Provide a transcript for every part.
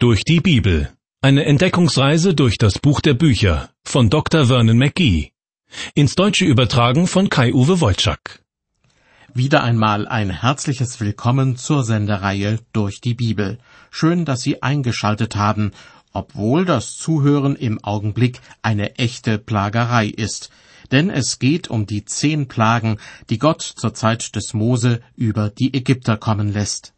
Durch die Bibel. Eine Entdeckungsreise durch das Buch der Bücher von Dr. Vernon McGee. Ins Deutsche übertragen von Kai-Uwe Wolczak. Wieder einmal ein herzliches Willkommen zur Sendereihe Durch die Bibel. Schön, dass Sie eingeschaltet haben, obwohl das Zuhören im Augenblick eine echte Plagerei ist. Denn es geht um die zehn Plagen, die Gott zur Zeit des Mose über die Ägypter kommen lässt.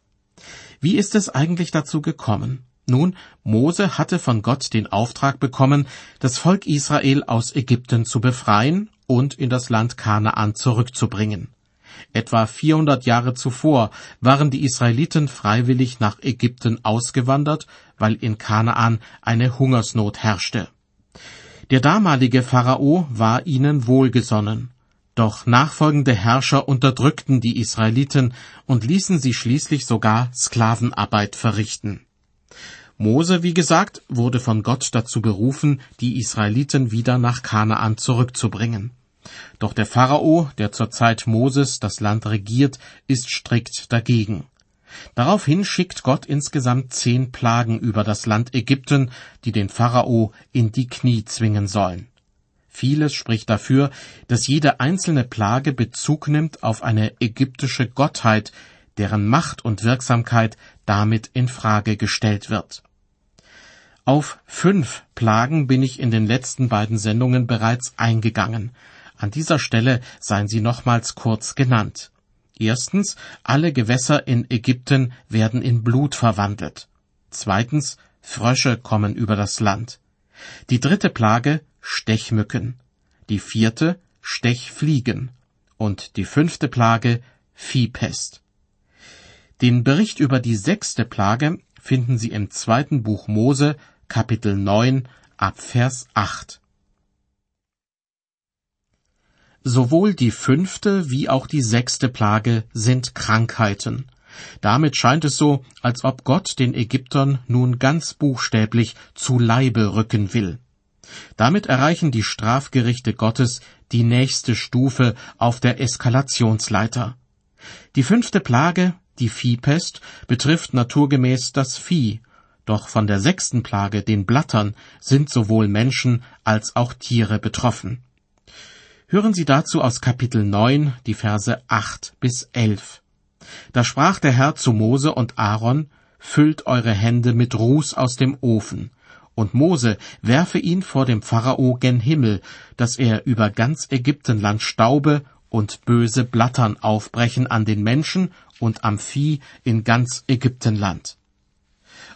Wie ist es eigentlich dazu gekommen? Nun, Mose hatte von Gott den Auftrag bekommen, das Volk Israel aus Ägypten zu befreien und in das Land Kanaan zurückzubringen. Etwa 400 Jahre zuvor waren die Israeliten freiwillig nach Ägypten ausgewandert, weil in Kanaan eine Hungersnot herrschte. Der damalige Pharao war ihnen wohlgesonnen. Doch nachfolgende Herrscher unterdrückten die Israeliten und ließen sie schließlich sogar Sklavenarbeit verrichten. Mose, wie gesagt, wurde von Gott dazu berufen, die Israeliten wieder nach Kanaan zurückzubringen. Doch der Pharao, der zur Zeit Moses das Land regiert, ist strikt dagegen. Daraufhin schickt Gott insgesamt zehn Plagen über das Land Ägypten, die den Pharao in die Knie zwingen sollen. Vieles spricht dafür, dass jede einzelne Plage Bezug nimmt auf eine ägyptische Gottheit, deren Macht und Wirksamkeit damit in Frage gestellt wird. Auf fünf Plagen bin ich in den letzten beiden Sendungen bereits eingegangen. An dieser Stelle seien sie nochmals kurz genannt. Erstens, alle Gewässer in Ägypten werden in Blut verwandelt. Zweitens, Frösche kommen über das Land. Die dritte Plage, Stechmücken. Die vierte, Stechfliegen. Und die fünfte Plage, Viehpest. Den Bericht über die sechste Plage finden Sie im zweiten Buch Mose, Kapitel 9, Abvers 8. Sowohl die fünfte wie auch die sechste Plage sind Krankheiten. Damit scheint es so, als ob Gott den Ägyptern nun ganz buchstäblich zu Leibe rücken will. Damit erreichen die Strafgerichte Gottes die nächste Stufe auf der Eskalationsleiter. Die fünfte Plage, die Viehpest, betrifft naturgemäß das Vieh doch von der sechsten Plage, den Blattern, sind sowohl Menschen als auch Tiere betroffen. Hören Sie dazu aus Kapitel 9 die Verse 8 bis 11. Da sprach der Herr zu Mose und Aaron, Füllt eure Hände mit Ruß aus dem Ofen, und Mose werfe ihn vor dem Pharao gen Himmel, dass er über ganz Ägyptenland staube und böse Blattern aufbrechen an den Menschen und am Vieh in ganz Ägyptenland.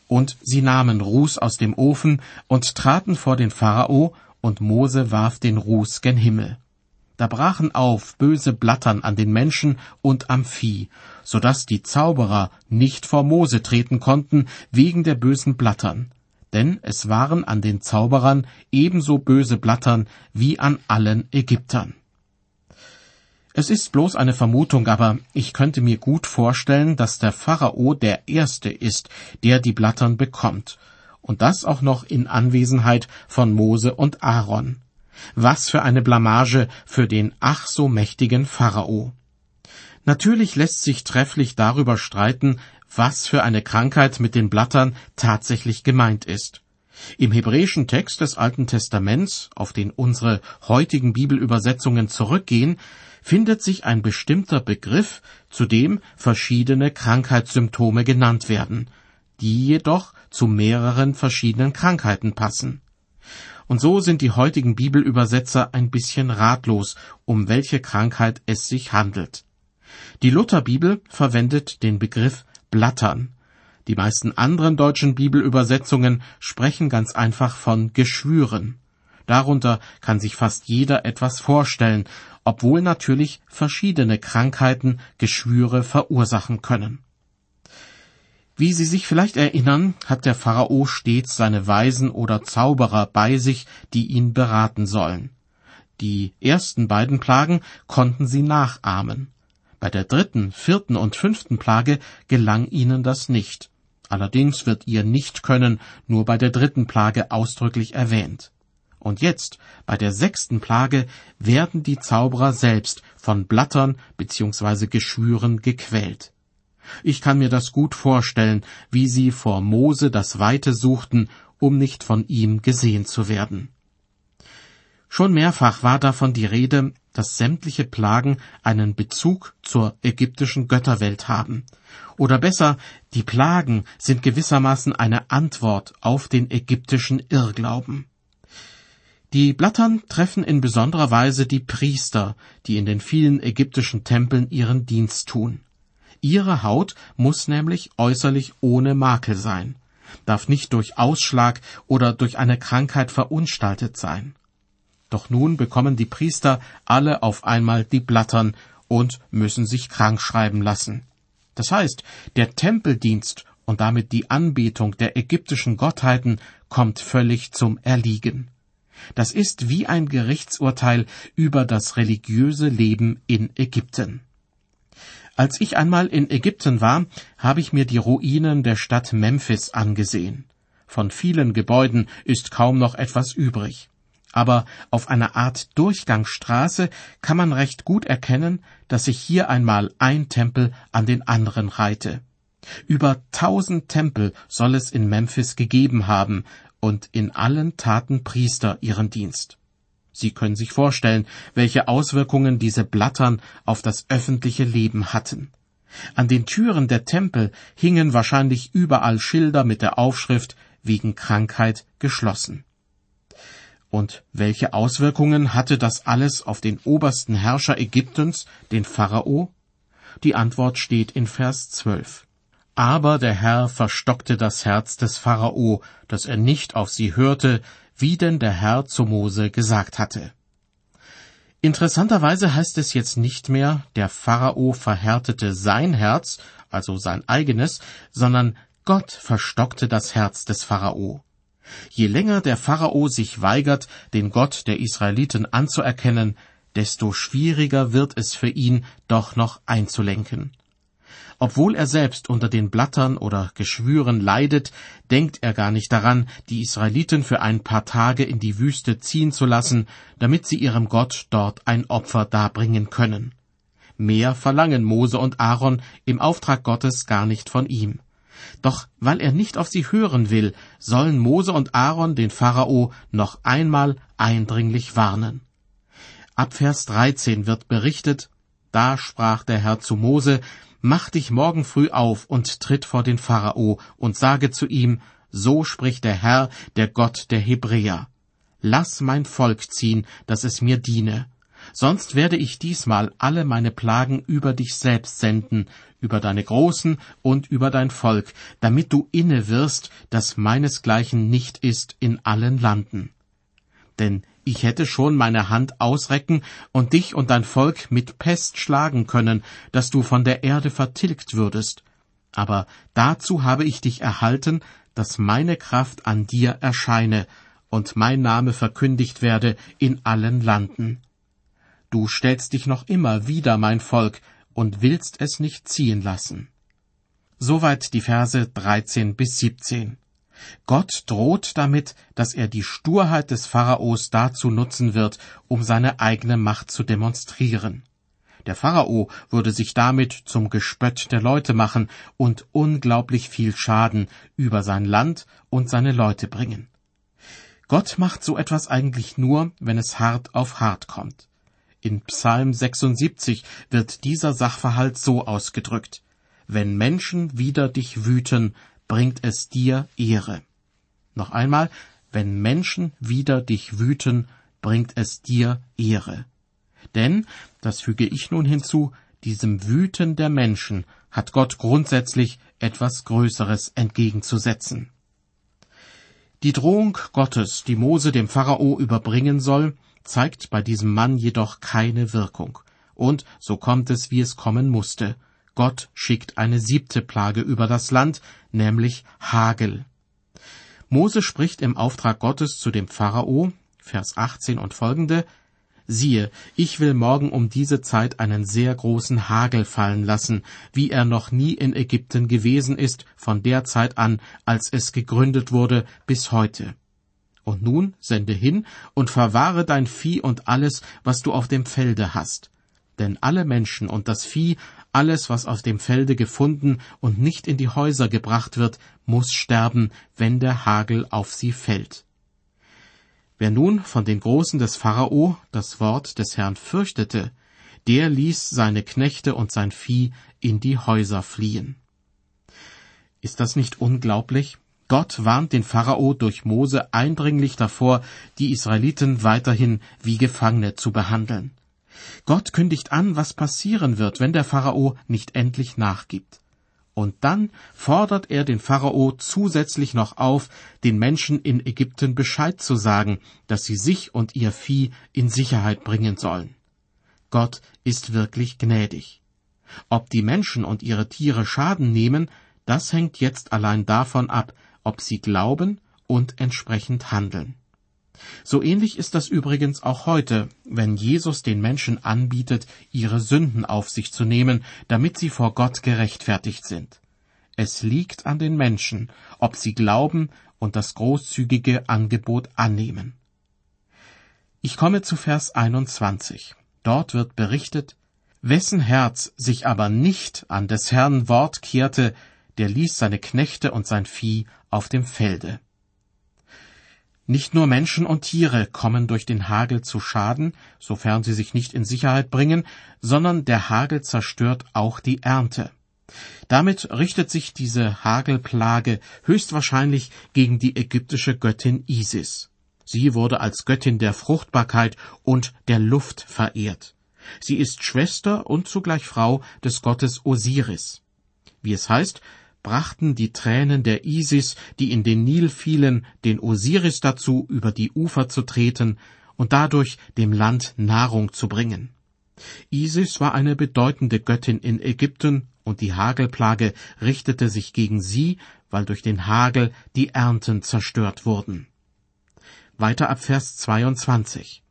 Und sie nahmen Ruß aus dem Ofen und traten vor den Pharao, und Mose warf den Ruß gen Himmel. Da brachen auf böse Blattern an den Menschen und am Vieh, so dass die Zauberer nicht vor Mose treten konnten wegen der bösen Blattern. Denn es waren an den Zauberern ebenso böse Blattern wie an allen Ägyptern. Es ist bloß eine Vermutung, aber ich könnte mir gut vorstellen, dass der Pharao der Erste ist, der die Blattern bekommt. Und das auch noch in Anwesenheit von Mose und Aaron. Was für eine Blamage für den ach so mächtigen Pharao. Natürlich lässt sich trefflich darüber streiten, was für eine Krankheit mit den Blattern tatsächlich gemeint ist. Im hebräischen Text des Alten Testaments, auf den unsere heutigen Bibelübersetzungen zurückgehen, findet sich ein bestimmter Begriff, zu dem verschiedene Krankheitssymptome genannt werden, die jedoch zu mehreren verschiedenen Krankheiten passen. Und so sind die heutigen Bibelübersetzer ein bisschen ratlos, um welche Krankheit es sich handelt. Die Lutherbibel verwendet den Begriff Blattern. Die meisten anderen deutschen Bibelübersetzungen sprechen ganz einfach von Geschwüren. Darunter kann sich fast jeder etwas vorstellen, obwohl natürlich verschiedene Krankheiten Geschwüre verursachen können. Wie Sie sich vielleicht erinnern, hat der Pharao stets seine Weisen oder Zauberer bei sich, die ihn beraten sollen. Die ersten beiden Plagen konnten sie nachahmen. Bei der dritten, vierten und fünften Plage gelang ihnen das nicht. Allerdings wird ihr Nichtkönnen nur bei der dritten Plage ausdrücklich erwähnt. Und jetzt, bei der sechsten Plage, werden die Zauberer selbst von Blattern bzw. Geschwüren gequält. Ich kann mir das gut vorstellen, wie sie vor Mose das Weite suchten, um nicht von ihm gesehen zu werden. Schon mehrfach war davon die Rede, dass sämtliche Plagen einen Bezug zur ägyptischen Götterwelt haben. Oder besser, die Plagen sind gewissermaßen eine Antwort auf den ägyptischen Irrglauben. Die Blattern treffen in besonderer Weise die Priester, die in den vielen ägyptischen Tempeln ihren Dienst tun. Ihre Haut muss nämlich äußerlich ohne Makel sein, darf nicht durch Ausschlag oder durch eine Krankheit verunstaltet sein. Doch nun bekommen die Priester alle auf einmal die Blattern und müssen sich krank schreiben lassen. Das heißt, der Tempeldienst und damit die Anbetung der ägyptischen Gottheiten kommt völlig zum Erliegen. Das ist wie ein Gerichtsurteil über das religiöse Leben in Ägypten. Als ich einmal in Ägypten war, habe ich mir die Ruinen der Stadt Memphis angesehen. Von vielen Gebäuden ist kaum noch etwas übrig. Aber auf einer Art Durchgangsstraße kann man recht gut erkennen, dass sich hier einmal ein Tempel an den anderen reihte. Über tausend Tempel soll es in Memphis gegeben haben, und in allen taten Priester ihren Dienst. Sie können sich vorstellen, welche Auswirkungen diese Blattern auf das öffentliche Leben hatten. An den Türen der Tempel hingen wahrscheinlich überall Schilder mit der Aufschrift wegen Krankheit geschlossen. Und welche Auswirkungen hatte das alles auf den obersten Herrscher Ägyptens, den Pharao? Die Antwort steht in Vers 12. Aber der Herr verstockte das Herz des Pharao, dass er nicht auf sie hörte, wie denn der Herr zu Mose gesagt hatte. Interessanterweise heißt es jetzt nicht mehr, der Pharao verhärtete sein Herz, also sein eigenes, sondern Gott verstockte das Herz des Pharao. Je länger der Pharao sich weigert, den Gott der Israeliten anzuerkennen, desto schwieriger wird es für ihn, doch noch einzulenken. Obwohl er selbst unter den Blattern oder Geschwüren leidet, denkt er gar nicht daran, die Israeliten für ein paar Tage in die Wüste ziehen zu lassen, damit sie ihrem Gott dort ein Opfer darbringen können. Mehr verlangen Mose und Aaron im Auftrag Gottes gar nicht von ihm. Doch weil er nicht auf sie hören will, sollen Mose und Aaron den Pharao noch einmal eindringlich warnen. Ab Vers 13 wird berichtet, da sprach der Herr zu Mose, Mach dich morgen früh auf und tritt vor den Pharao und sage zu ihm, so spricht der Herr, der Gott der Hebräer. Lass mein Volk ziehen, dass es mir diene. Sonst werde ich diesmal alle meine Plagen über dich selbst senden, über deine Großen und über dein Volk, damit du inne wirst, dass meinesgleichen nicht ist in allen Landen. Denn ich hätte schon meine Hand ausrecken und dich und dein Volk mit Pest schlagen können, dass du von der Erde vertilgt würdest. Aber dazu habe ich dich erhalten, dass meine Kraft an dir erscheine und mein Name verkündigt werde in allen Landen. Du stellst dich noch immer wieder mein Volk und willst es nicht ziehen lassen. Soweit die Verse 13 bis 17. Gott droht damit, dass er die Sturheit des Pharaos dazu nutzen wird, um seine eigene Macht zu demonstrieren. Der Pharao würde sich damit zum Gespött der Leute machen und unglaublich viel Schaden über sein Land und seine Leute bringen. Gott macht so etwas eigentlich nur, wenn es hart auf hart kommt. In Psalm 76 wird dieser Sachverhalt so ausgedrückt. Wenn Menschen wider dich wüten, bringt es dir Ehre. Noch einmal, wenn Menschen wider dich wüten, bringt es dir Ehre. Denn, das füge ich nun hinzu, diesem Wüten der Menschen hat Gott grundsätzlich etwas Größeres entgegenzusetzen. Die Drohung Gottes, die Mose dem Pharao überbringen soll, zeigt bei diesem Mann jedoch keine Wirkung. Und so kommt es, wie es kommen musste. Gott schickt eine siebte Plage über das Land, nämlich Hagel. Mose spricht im Auftrag Gottes zu dem Pharao, Vers 18 und folgende, Siehe, ich will morgen um diese Zeit einen sehr großen Hagel fallen lassen, wie er noch nie in Ägypten gewesen ist, von der Zeit an, als es gegründet wurde, bis heute. Und nun sende hin und verwahre dein Vieh und alles, was du auf dem Felde hast. Denn alle Menschen und das Vieh, alles, was auf dem Felde gefunden und nicht in die Häuser gebracht wird, muss sterben, wenn der Hagel auf sie fällt. Wer nun von den Großen des Pharao das Wort des Herrn fürchtete, der ließ seine Knechte und sein Vieh in die Häuser fliehen. Ist das nicht unglaublich? Gott warnt den Pharao durch Mose eindringlich davor, die Israeliten weiterhin wie Gefangene zu behandeln. Gott kündigt an, was passieren wird, wenn der Pharao nicht endlich nachgibt. Und dann fordert er den Pharao zusätzlich noch auf, den Menschen in Ägypten Bescheid zu sagen, dass sie sich und ihr Vieh in Sicherheit bringen sollen. Gott ist wirklich gnädig. Ob die Menschen und ihre Tiere Schaden nehmen, das hängt jetzt allein davon ab, ob sie glauben und entsprechend handeln. So ähnlich ist das übrigens auch heute, wenn Jesus den Menschen anbietet, ihre Sünden auf sich zu nehmen, damit sie vor Gott gerechtfertigt sind. Es liegt an den Menschen, ob sie glauben und das großzügige Angebot annehmen. Ich komme zu Vers 21. Dort wird berichtet, wessen Herz sich aber nicht an des Herrn Wort kehrte, der ließ seine Knechte und sein Vieh auf dem Felde. Nicht nur Menschen und Tiere kommen durch den Hagel zu Schaden, sofern sie sich nicht in Sicherheit bringen, sondern der Hagel zerstört auch die Ernte. Damit richtet sich diese Hagelplage höchstwahrscheinlich gegen die ägyptische Göttin Isis. Sie wurde als Göttin der Fruchtbarkeit und der Luft verehrt. Sie ist Schwester und zugleich Frau des Gottes Osiris. Wie es heißt, brachten die Tränen der Isis, die in den Nil fielen, den Osiris dazu, über die Ufer zu treten und dadurch dem Land Nahrung zu bringen. Isis war eine bedeutende Göttin in Ägypten, und die Hagelplage richtete sich gegen sie, weil durch den Hagel die Ernten zerstört wurden. Weiter ab Vers 22.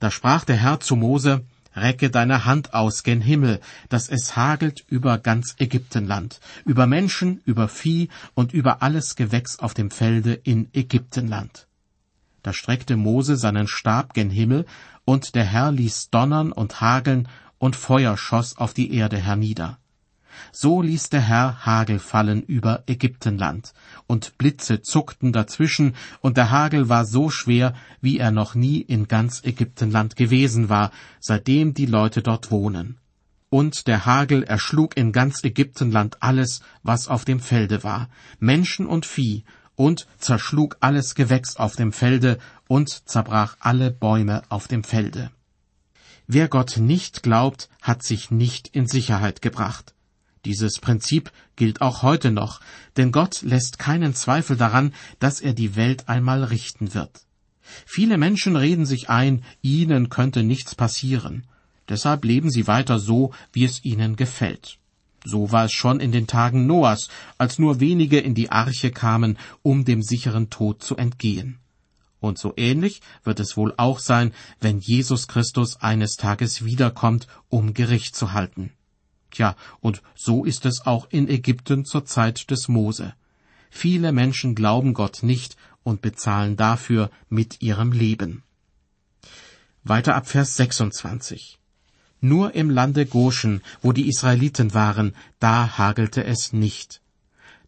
Da sprach der Herr zu Mose, Recke deine Hand aus gen Himmel, dass es hagelt über ganz Ägyptenland, über Menschen, über Vieh und über alles Gewächs auf dem Felde in Ägyptenland. Da streckte Mose seinen Stab gen Himmel, und der Herr ließ donnern und hageln, und Feuer schoss auf die Erde hernieder. So ließ der Herr Hagel fallen über Ägyptenland, und Blitze zuckten dazwischen, und der Hagel war so schwer, wie er noch nie in ganz Ägyptenland gewesen war, seitdem die Leute dort wohnen. Und der Hagel erschlug in ganz Ägyptenland alles, was auf dem Felde war, Menschen und Vieh, und zerschlug alles Gewächs auf dem Felde und zerbrach alle Bäume auf dem Felde. Wer Gott nicht glaubt, hat sich nicht in Sicherheit gebracht. Dieses Prinzip gilt auch heute noch, denn Gott lässt keinen Zweifel daran, dass er die Welt einmal richten wird. Viele Menschen reden sich ein, ihnen könnte nichts passieren. Deshalb leben sie weiter so, wie es ihnen gefällt. So war es schon in den Tagen Noahs, als nur wenige in die Arche kamen, um dem sicheren Tod zu entgehen. Und so ähnlich wird es wohl auch sein, wenn Jesus Christus eines Tages wiederkommt, um Gericht zu halten. Tja, und so ist es auch in Ägypten zur Zeit des Mose. Viele Menschen glauben Gott nicht und bezahlen dafür mit ihrem Leben. Weiter ab Vers 26. Nur im Lande Goshen, wo die Israeliten waren, da hagelte es nicht.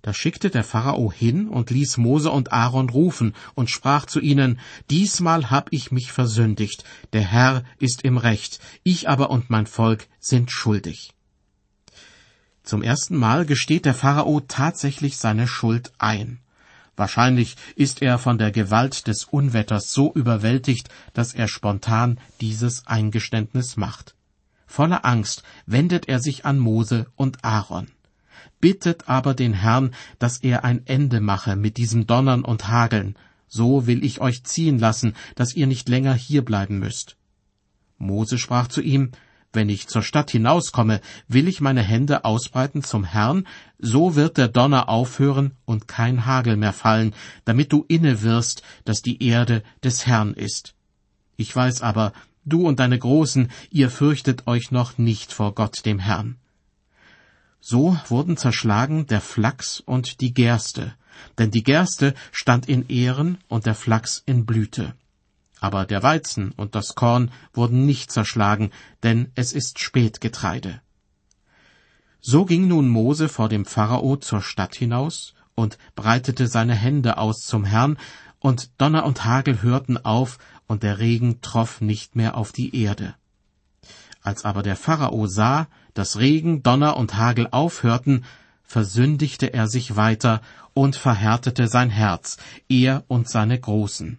Da schickte der Pharao hin und ließ Mose und Aaron rufen und sprach zu ihnen, Diesmal hab ich mich versündigt, der Herr ist im Recht, ich aber und mein Volk sind schuldig. Zum ersten Mal gesteht der Pharao tatsächlich seine Schuld ein. Wahrscheinlich ist er von der Gewalt des Unwetters so überwältigt, dass er spontan dieses Eingeständnis macht. Voller Angst wendet er sich an Mose und Aaron, bittet aber den Herrn, dass er ein Ende mache mit diesem Donnern und Hageln, so will ich euch ziehen lassen, dass ihr nicht länger hierbleiben müsst. Mose sprach zu ihm, wenn ich zur Stadt hinauskomme, will ich meine Hände ausbreiten zum Herrn, so wird der Donner aufhören und kein Hagel mehr fallen, damit du inne wirst, dass die Erde des Herrn ist. Ich weiß aber, du und deine Großen, ihr fürchtet euch noch nicht vor Gott dem Herrn. So wurden zerschlagen der Flachs und die Gerste, denn die Gerste stand in Ehren und der Flachs in Blüte. Aber der Weizen und das Korn wurden nicht zerschlagen, denn es ist Spätgetreide. So ging nun Mose vor dem Pharao zur Stadt hinaus und breitete seine Hände aus zum Herrn, und Donner und Hagel hörten auf, und der Regen troff nicht mehr auf die Erde. Als aber der Pharao sah, dass Regen, Donner und Hagel aufhörten, versündigte er sich weiter und verhärtete sein Herz, er und seine Großen.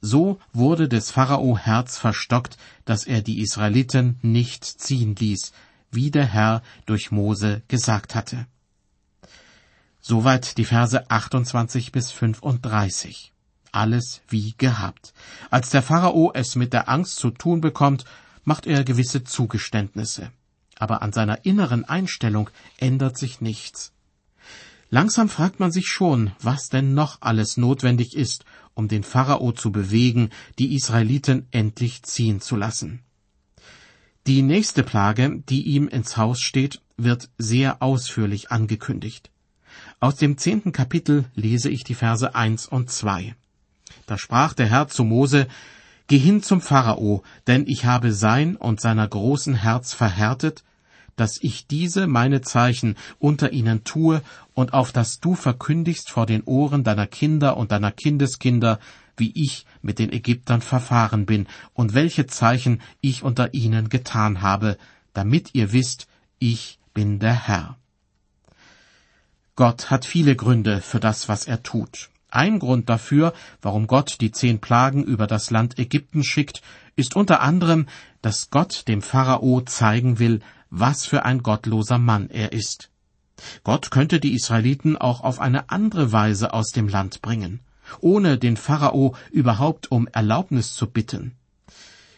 So wurde des Pharao Herz verstockt, dass er die Israeliten nicht ziehen ließ, wie der Herr durch Mose gesagt hatte. Soweit die Verse 28 bis 35. Alles wie gehabt. Als der Pharao es mit der Angst zu tun bekommt, macht er gewisse Zugeständnisse. Aber an seiner inneren Einstellung ändert sich nichts. Langsam fragt man sich schon, was denn noch alles notwendig ist, um den Pharao zu bewegen, die Israeliten endlich ziehen zu lassen. Die nächste Plage, die ihm ins Haus steht, wird sehr ausführlich angekündigt. Aus dem zehnten Kapitel lese ich die Verse eins und zwei. Da sprach der Herr zu Mose, Geh hin zum Pharao, denn ich habe sein und seiner großen Herz verhärtet, dass ich diese meine Zeichen unter ihnen tue und auf das du verkündigst vor den Ohren deiner Kinder und deiner Kindeskinder, wie ich mit den Ägyptern verfahren bin und welche Zeichen ich unter ihnen getan habe, damit ihr wisst, ich bin der Herr. Gott hat viele Gründe für das, was er tut. Ein Grund dafür, warum Gott die zehn Plagen über das Land Ägypten schickt, ist unter anderem, dass Gott dem Pharao zeigen will, was für ein gottloser Mann er ist. Gott könnte die Israeliten auch auf eine andere Weise aus dem Land bringen, ohne den Pharao überhaupt um Erlaubnis zu bitten.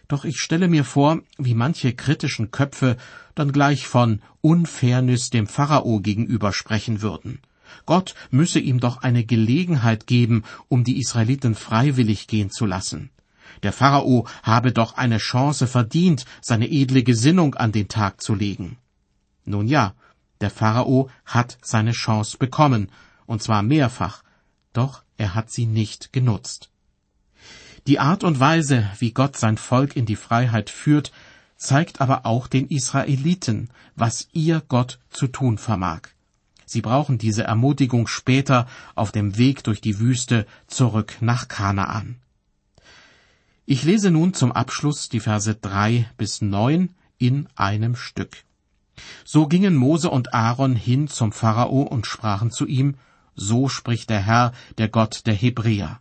Doch ich stelle mir vor, wie manche kritischen Köpfe dann gleich von Unfairness dem Pharao gegenüber sprechen würden. Gott müsse ihm doch eine Gelegenheit geben, um die Israeliten freiwillig gehen zu lassen. Der Pharao habe doch eine Chance verdient, seine edle Gesinnung an den Tag zu legen. Nun ja, der Pharao hat seine Chance bekommen, und zwar mehrfach, doch er hat sie nicht genutzt. Die Art und Weise, wie Gott sein Volk in die Freiheit führt, zeigt aber auch den Israeliten, was ihr Gott zu tun vermag. Sie brauchen diese Ermutigung später auf dem Weg durch die Wüste zurück nach Kanaan. Ich lese nun zum Abschluss die Verse drei bis neun in einem Stück. So gingen Mose und Aaron hin zum Pharao und sprachen zu ihm, So spricht der Herr, der Gott der Hebräer.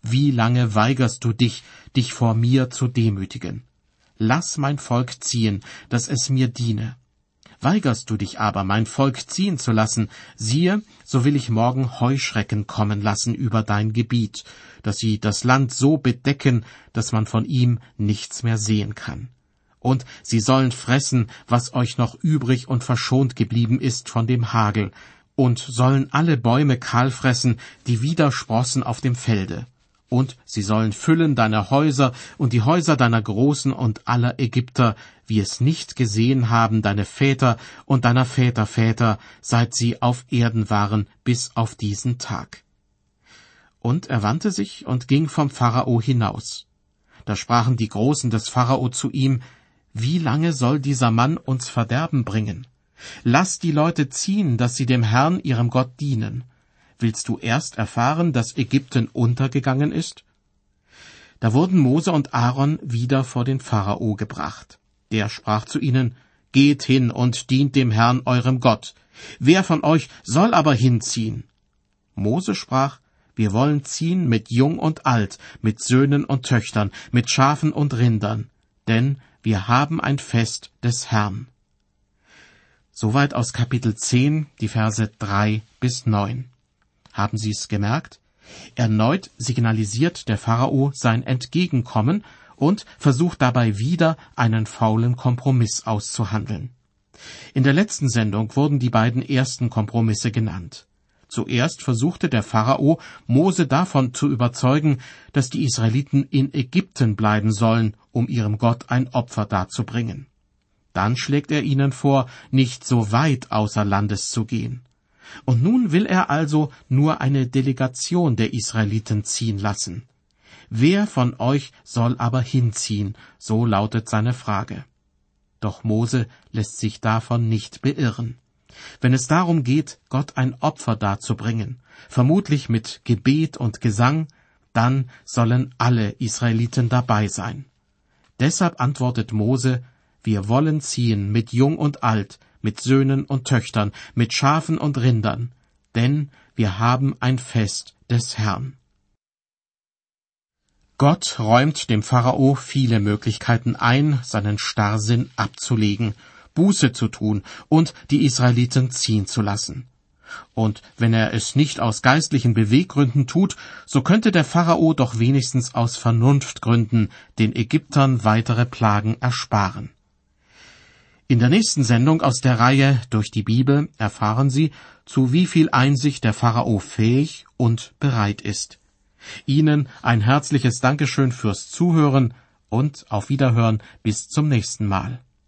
Wie lange weigerst du dich, dich vor mir zu demütigen? Lass mein Volk ziehen, dass es mir diene. Weigerst du dich aber, mein Volk ziehen zu lassen, siehe, so will ich morgen Heuschrecken kommen lassen über dein Gebiet, dass sie das Land so bedecken, dass man von ihm nichts mehr sehen kann. Und sie sollen fressen, was euch noch übrig und verschont geblieben ist von dem Hagel, und sollen alle Bäume kahl fressen, die wieder sprossen auf dem Felde und sie sollen füllen deine Häuser und die Häuser deiner Großen und aller Ägypter, wie es nicht gesehen haben deine Väter und deiner Väter Väter, seit sie auf Erden waren, bis auf diesen Tag. Und er wandte sich und ging vom Pharao hinaus. Da sprachen die Großen des Pharao zu ihm, Wie lange soll dieser Mann uns Verderben bringen? Lass die Leute ziehen, dass sie dem Herrn ihrem Gott dienen willst du erst erfahren, dass Ägypten untergegangen ist? Da wurden Mose und Aaron wieder vor den Pharao gebracht. Der sprach zu ihnen, Geht hin und dient dem Herrn eurem Gott. Wer von euch soll aber hinziehen? Mose sprach, wir wollen ziehen mit Jung und Alt, mit Söhnen und Töchtern, mit Schafen und Rindern, denn wir haben ein Fest des Herrn. Soweit aus Kapitel 10, die Verse 3 bis 9. Haben Sie es gemerkt? Erneut signalisiert der Pharao sein Entgegenkommen und versucht dabei wieder einen faulen Kompromiss auszuhandeln. In der letzten Sendung wurden die beiden ersten Kompromisse genannt. Zuerst versuchte der Pharao, Mose davon zu überzeugen, dass die Israeliten in Ägypten bleiben sollen, um ihrem Gott ein Opfer darzubringen. Dann schlägt er ihnen vor, nicht so weit außer Landes zu gehen. Und nun will er also nur eine Delegation der Israeliten ziehen lassen. Wer von euch soll aber hinziehen? So lautet seine Frage. Doch Mose lässt sich davon nicht beirren. Wenn es darum geht, Gott ein Opfer darzubringen, vermutlich mit Gebet und Gesang, dann sollen alle Israeliten dabei sein. Deshalb antwortet Mose, wir wollen ziehen mit Jung und Alt, mit Söhnen und Töchtern, mit Schafen und Rindern, denn wir haben ein Fest des Herrn. Gott räumt dem Pharao viele Möglichkeiten ein, seinen Starrsinn abzulegen, Buße zu tun und die Israeliten ziehen zu lassen. Und wenn er es nicht aus geistlichen Beweggründen tut, so könnte der Pharao doch wenigstens aus Vernunftgründen den Ägyptern weitere Plagen ersparen. In der nächsten Sendung aus der Reihe Durch die Bibel erfahren Sie, zu wie viel Einsicht der Pharao fähig und bereit ist. Ihnen ein herzliches Dankeschön fürs Zuhören und auf Wiederhören bis zum nächsten Mal.